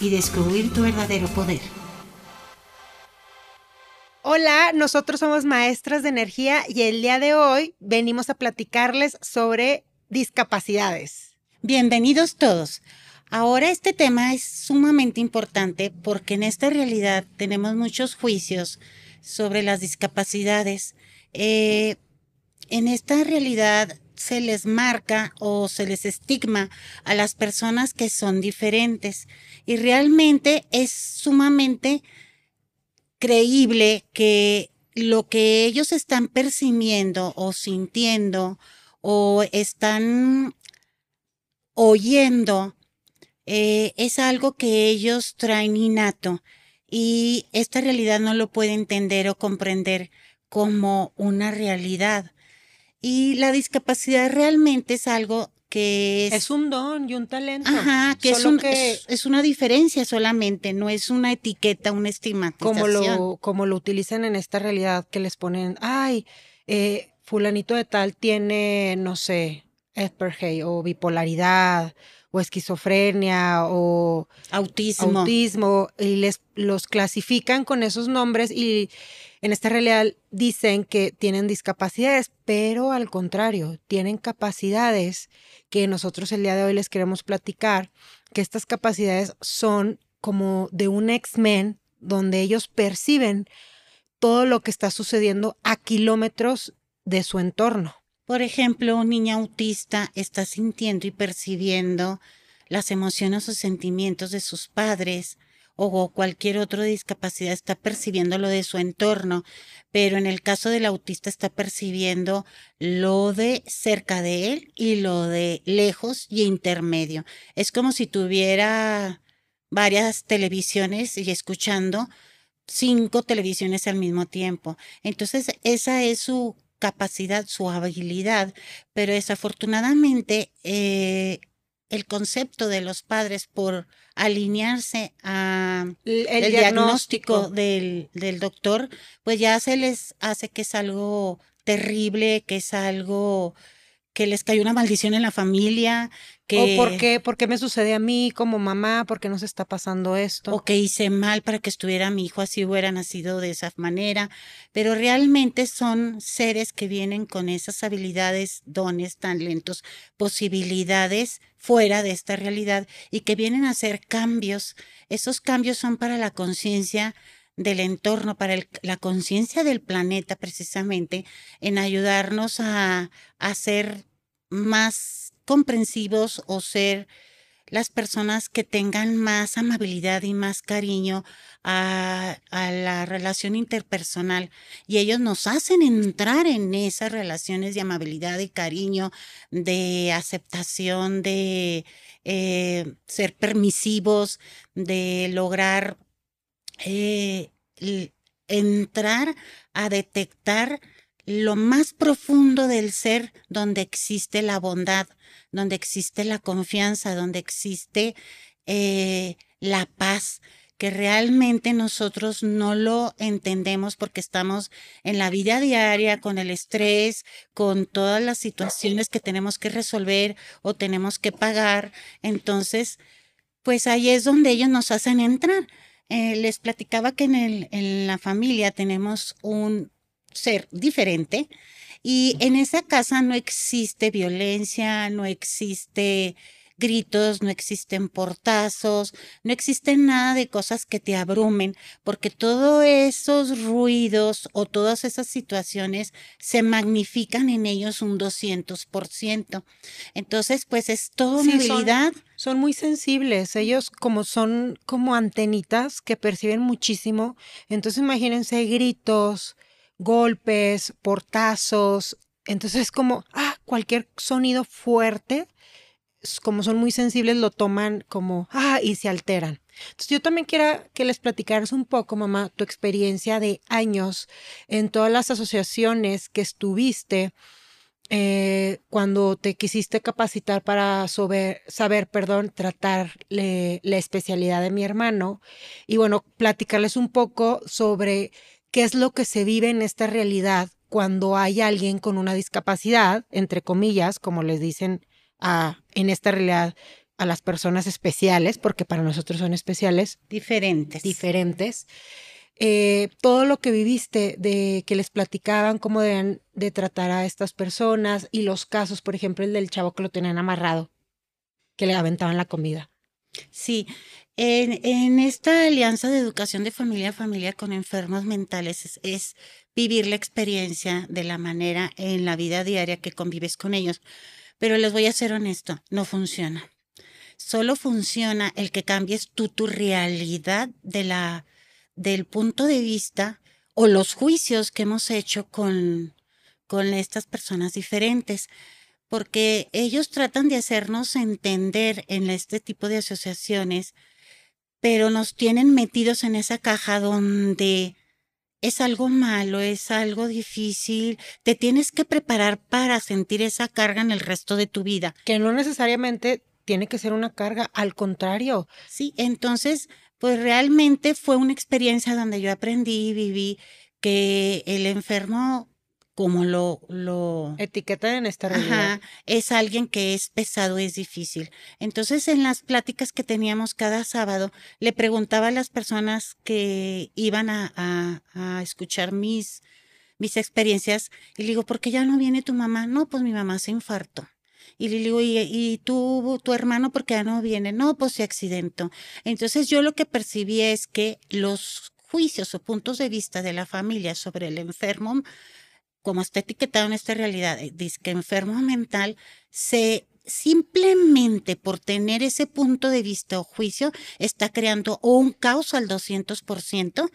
y descubrir tu verdadero poder. Hola, nosotros somos maestras de energía y el día de hoy venimos a platicarles sobre discapacidades. Bienvenidos todos. Ahora este tema es sumamente importante porque en esta realidad tenemos muchos juicios sobre las discapacidades. Eh, en esta realidad se les marca o se les estigma a las personas que son diferentes. Y realmente es sumamente creíble que lo que ellos están percibiendo o sintiendo o están oyendo eh, es algo que ellos traen innato y esta realidad no lo puede entender o comprender como una realidad. Y la discapacidad realmente es algo que es, es un don y un talento. Ajá, que, es, que es, una diferencia solamente, no es una etiqueta, una estigmatización. Como lo, como lo utilizan en esta realidad que les ponen, ay, eh, fulanito de tal tiene, no sé, Asperger o bipolaridad o esquizofrenia o autismo. autismo y les los clasifican con esos nombres y en esta realidad dicen que tienen discapacidades, pero al contrario, tienen capacidades que nosotros el día de hoy les queremos platicar, que estas capacidades son como de un X-Men, donde ellos perciben todo lo que está sucediendo a kilómetros de su entorno. Por ejemplo, un niño autista está sintiendo y percibiendo las emociones o sentimientos de sus padres, o cualquier otro discapacidad está percibiendo lo de su entorno, pero en el caso del autista está percibiendo lo de cerca de él y lo de lejos y intermedio. Es como si tuviera varias televisiones y escuchando cinco televisiones al mismo tiempo. Entonces, esa es su capacidad, su habilidad, pero desafortunadamente eh, el concepto de los padres por alinearse a el, diagnóstico, del, del, doctor, pues ya se les hace que es algo terrible, que es algo que les cayó una maldición en la familia, que... O por qué, por qué me sucede a mí como mamá, por qué nos está pasando esto. O que hice mal para que estuviera mi hijo así hubiera nacido de esa manera, pero realmente son seres que vienen con esas habilidades, dones, talentos, posibilidades fuera de esta realidad y que vienen a hacer cambios. Esos cambios son para la conciencia del entorno, para la conciencia del planeta precisamente, en ayudarnos a, ser más comprensivos o ser las personas que tengan más amabilidad y más cariño a, a, la relación interpersonal. Y ellos nos hacen entrar en esas relaciones de amabilidad y cariño, de aceptación, de eh, ser permisivos, de lograr eh, entrar a detectar lo más profundo del ser donde existe la bondad, donde existe la confianza, donde existe eh, la paz, que realmente nosotros no lo entendemos porque estamos en la vida diaria con el estrés, con todas las situaciones que tenemos que resolver o tenemos que pagar. Entonces, pues ahí es donde ellos nos hacen entrar. Eh, les platicaba que en, el, en la familia tenemos un ser diferente y en esa casa no existe violencia, no existe gritos, no existen portazos, no existen nada de cosas que te abrumen, porque todos esos ruidos o todas esas situaciones se magnifican en ellos un 200%. Entonces, pues es toda una habilidad. Son, son muy sensibles, ellos como son como antenitas que perciben muchísimo, entonces imagínense gritos, golpes, portazos, entonces como, ah, cualquier sonido fuerte como son muy sensibles, lo toman como, ah, y se alteran. Entonces yo también quiero que les platicaras un poco, mamá, tu experiencia de años en todas las asociaciones que estuviste eh, cuando te quisiste capacitar para saber, perdón, tratar la especialidad de mi hermano. Y bueno, platicarles un poco sobre qué es lo que se vive en esta realidad cuando hay alguien con una discapacidad, entre comillas, como les dicen a, en esta realidad a las personas especiales, porque para nosotros son especiales. Diferentes. Diferentes. Eh, todo lo que viviste de que les platicaban cómo deben de tratar a estas personas y los casos, por ejemplo, el del chavo que lo tenían amarrado, que le aventaban la comida. Sí, en, en esta alianza de educación de familia a familia con enfermos mentales es vivir la experiencia de la manera en la vida diaria que convives con ellos. Pero les voy a ser honesto, no funciona. Solo funciona el que cambies tú tu realidad de la, del punto de vista o los juicios que hemos hecho con, con estas personas diferentes, porque ellos tratan de hacernos entender en este tipo de asociaciones, pero nos tienen metidos en esa caja donde es algo malo, es algo difícil, te tienes que preparar para sentir esa carga en el resto de tu vida. Que no necesariamente tiene que ser una carga, al contrario. Sí, entonces, pues realmente fue una experiencia donde yo aprendí y viví que el enfermo como lo, lo etiquetan en esta realidad. es alguien que es pesado, es difícil. Entonces, en las pláticas que teníamos cada sábado, le preguntaba a las personas que iban a, a, escuchar mis, mis experiencias, y le digo, ¿por qué ya no viene tu mamá? No, pues mi mamá se infartó. Y le digo, ¿y, tú, tu hermano, por qué ya no viene? No, pues se accidentó. Entonces, yo lo que percibí es que los juicios o puntos de vista de la familia sobre el enfermo como está etiquetado en esta realidad, eh, dice que enfermo mental, se simplemente por tener ese punto de vista o juicio está creando un caos al 200%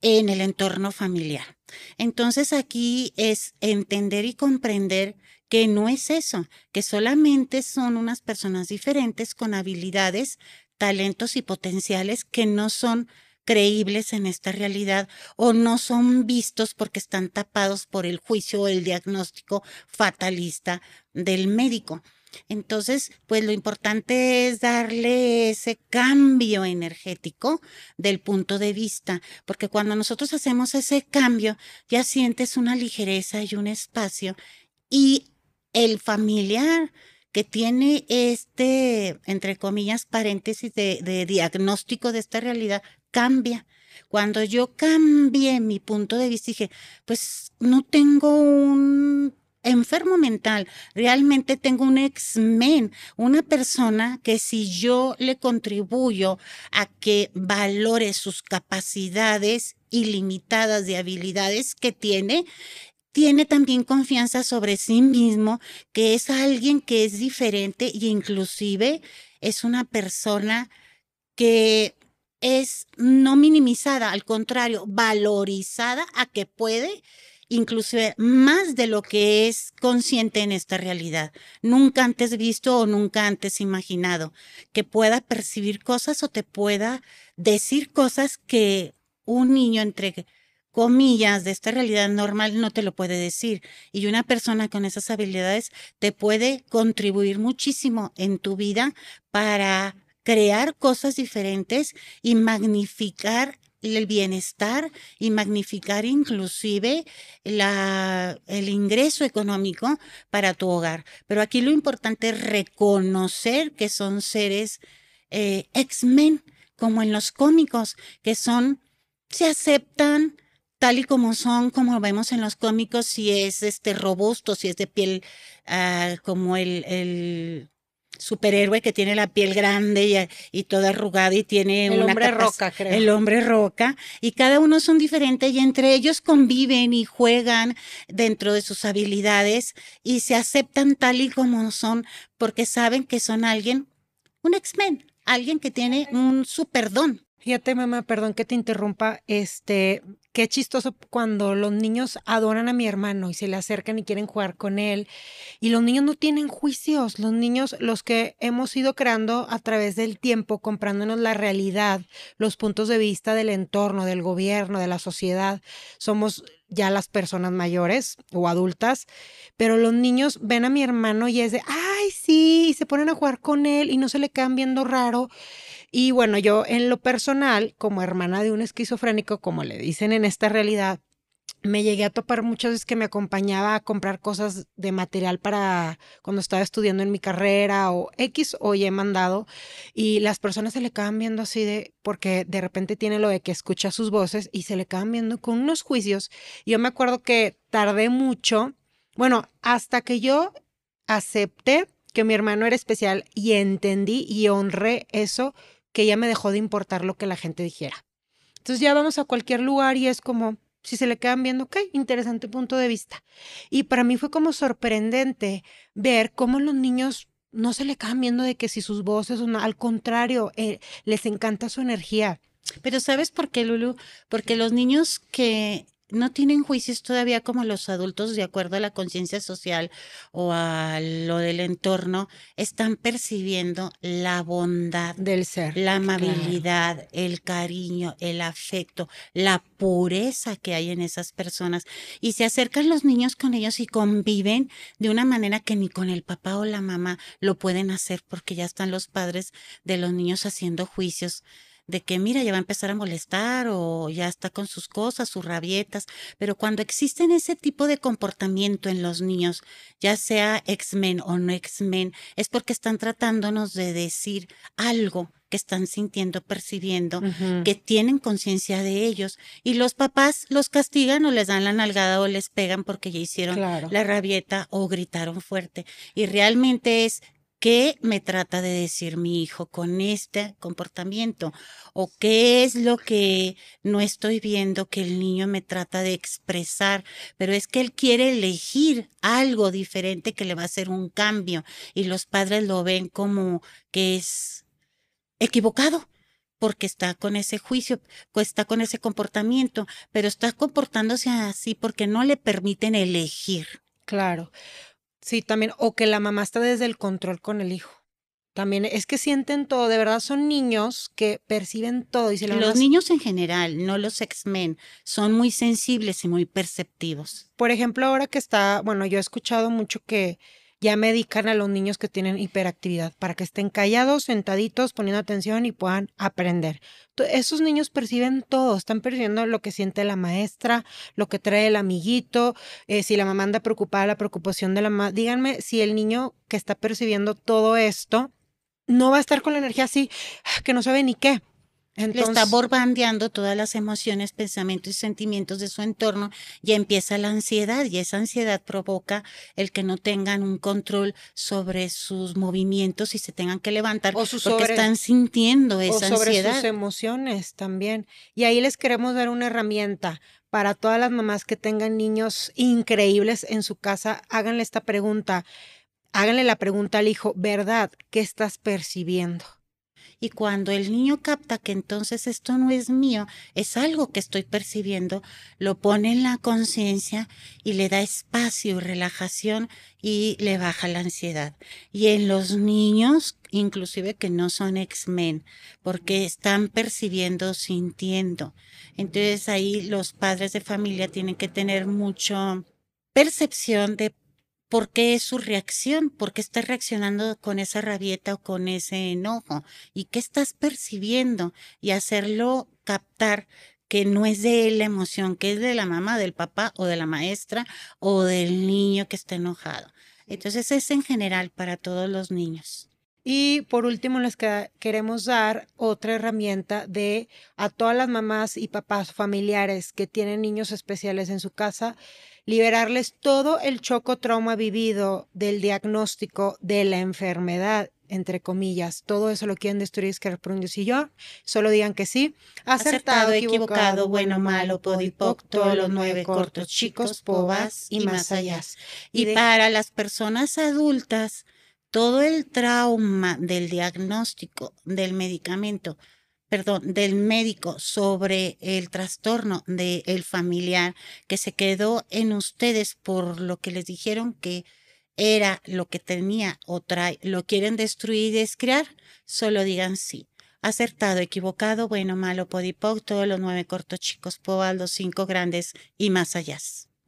en el entorno familiar. Entonces aquí es entender y comprender que no es eso, que solamente son unas personas diferentes con habilidades, talentos y potenciales que no son creíbles en esta realidad o no son vistos porque están tapados por el juicio o el diagnóstico fatalista del médico. Entonces, pues lo importante es darle ese cambio energético del punto de vista, porque cuando nosotros hacemos ese cambio, ya sientes una ligereza y un espacio y el familiar que tiene este, entre comillas, paréntesis de, diagnóstico de esta realidad, cambia. Cuando yo cambié mi punto de vista, dije, pues no tengo un enfermo mental, realmente tengo un ex-men, una persona que si yo le contribuyo a que valore sus capacidades ilimitadas de habilidades que tiene, tiene también confianza sobre sí mismo, que es alguien que es diferente e inclusive es una persona que es no minimizada, al contrario, valorizada a que puede inclusive más de lo que es consciente en esta realidad, nunca antes visto o nunca antes imaginado, que pueda percibir cosas o te pueda decir cosas que un niño entre comillas de esta realidad normal no te lo puede decir. Y una persona con esas habilidades te puede contribuir muchísimo en tu vida para crear cosas diferentes y magnificar el bienestar y magnificar inclusive la, el ingreso económico para tu hogar. Pero aquí lo importante es reconocer que son seres eh, X-Men, como en los cómicos, que son, se aceptan tal y como son, como vemos en los cómicos, si es este robusto, si es de piel ah, como el, el superhéroe que tiene la piel grande y, toda arrugada y tiene el hombre roca, creo. El hombre roca. Y cada uno son diferentes y entre ellos conviven y juegan dentro de sus habilidades y se aceptan tal y como son porque saben que son alguien, un X-Men, alguien que tiene un superdón. Fíjate, mamá, perdón que te interrumpa, este, qué chistoso cuando los niños adoran a mi hermano y se le acercan y quieren jugar con él. Y los niños no tienen juicios. Los niños, los que hemos ido creando a través del tiempo, comprándonos la realidad, los puntos de vista del entorno, del gobierno, de la sociedad, somos ya las personas mayores o adultas, pero los niños ven a mi hermano y es de, ay, sí, y se ponen a jugar con él y no se le quedan viendo raro. Y bueno, yo en lo personal, como hermana de un esquizofrénico, como le dicen en esta realidad, me llegué a topar muchas veces que me acompañaba a comprar cosas de material para cuando estaba estudiando en mi carrera o X o Y mandado y las personas se le quedan viendo así de porque de repente tiene lo de que escucha sus voces y se le quedan viendo con unos juicios. Yo me acuerdo que tardé mucho, bueno, hasta que yo acepté que mi hermano era especial y entendí y honré eso, que ya me dejó de importar lo que la gente dijera. Entonces ya vamos a cualquier lugar y es como, si se le quedan viendo, ok, interesante punto de vista. Y para mí fue como sorprendente ver cómo los niños no se le quedan viendo de que si sus voces, no, al contrario, eh, les encanta su energía. Pero ¿sabes por qué, Lulu? Porque los niños que no tienen juicios todavía como los adultos de acuerdo a la conciencia social o a lo del entorno, están percibiendo la bondad del ser, la amabilidad, el cariño, el afecto, la pureza que hay en esas personas. Y se acercan los niños con ellos y conviven de una manera que ni con el papá o la mamá lo pueden hacer porque ya están los padres de los niños haciendo juicios de que mira, ya va a empezar a molestar o ya está con sus cosas, sus rabietas, pero cuando existen ese tipo de comportamiento en los niños, ya sea X-Men o no X-Men, es porque están tratándonos de decir algo que están sintiendo, percibiendo, que tienen conciencia de ellos. Y los papás los castigan o les dan la nalgada o les pegan porque ya hicieron la rabieta o gritaron fuerte. Y realmente es ¿Qué me trata de decir mi hijo con este comportamiento? ¿O qué es lo que no estoy viendo que el niño me trata de expresar? Pero es que él quiere elegir algo diferente que le va a hacer un cambio y los padres lo ven como que es equivocado porque está con ese juicio, está con ese comportamiento, pero está comportándose así porque no le permiten elegir. Claro. Sí, también, o que la mamá está desde el control con el hijo. También es que sienten todo, de verdad son niños que perciben todo. Y los niños en general, no los X-Men, son muy sensibles y muy perceptivos. Por ejemplo, ahora que está, bueno, yo he escuchado mucho que ya medican a los niños que tienen hiperactividad para que estén callados, sentaditos, poniendo atención y puedan aprender. Esos niños perciben todo, están percibiendo lo que siente la maestra, lo que trae el amiguito, eh, si la mamá anda preocupada, la preocupación de la mamá. Díganme si el niño que está percibiendo todo esto no va a estar con la energía así, que no sabe ni qué. Le está borbandeando todas las emociones, pensamientos y sentimientos de su entorno y empieza la ansiedad y esa ansiedad provoca el que no tengan un control sobre sus movimientos y se tengan que levantar o porque están sintiendo esa o sobre sus emociones también. Y ahí les queremos dar una herramienta para todas las mamás que tengan niños increíbles en su casa. Háganle esta pregunta. Háganle la pregunta al hijo, ¿verdad? ¿Qué estás percibiendo? Y cuando el niño capta que entonces esto no es mío, es algo que estoy percibiendo, lo pone en la conciencia y le da espacio y relajación y le baja la ansiedad. Y en los niños, inclusive que no son X-Men, porque están percibiendo, sintiendo. Entonces ahí los padres de familia tienen que tener mucho percepción de por qué es su reacción, por qué estás reaccionando con esa rabieta o con ese enojo y qué estás percibiendo y hacerlo captar que no es de él la emoción, que es de la mamá, del papá o de la maestra o del niño que está enojado. Entonces es en general para todos los niños. Y por último, les queremos dar otra herramienta de a todas las mamás y papás familiares que tienen niños especiales en su casa, liberarles todo el choco trauma vivido del diagnóstico de la enfermedad, entre comillas. Todo eso lo quieren destruir, es que y yo. Solo digan que sí. Acertado, equivocado, bueno, malo, podipoc, todos los nueve cortos, chicos, pobas y más allá. Y para las personas adultas, todo el trauma del diagnóstico del medicamento perdón, del médico sobre el trastorno del familiar que se quedó en ustedes por lo que les dijeron que era lo que tenía o trae, lo quieren destruir y descrear, solo digan sí. Acertado, equivocado, bueno, malo, podipoc, todos los nueve cortos chicos, pobal, los cinco grandes y más allá.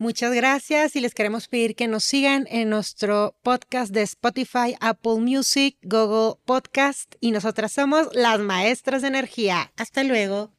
Muchas gracias y les queremos pedir que nos sigan en nuestro podcast de Spotify, Apple Music, Google Podcast y nosotras somos las maestras de energía. Hasta luego.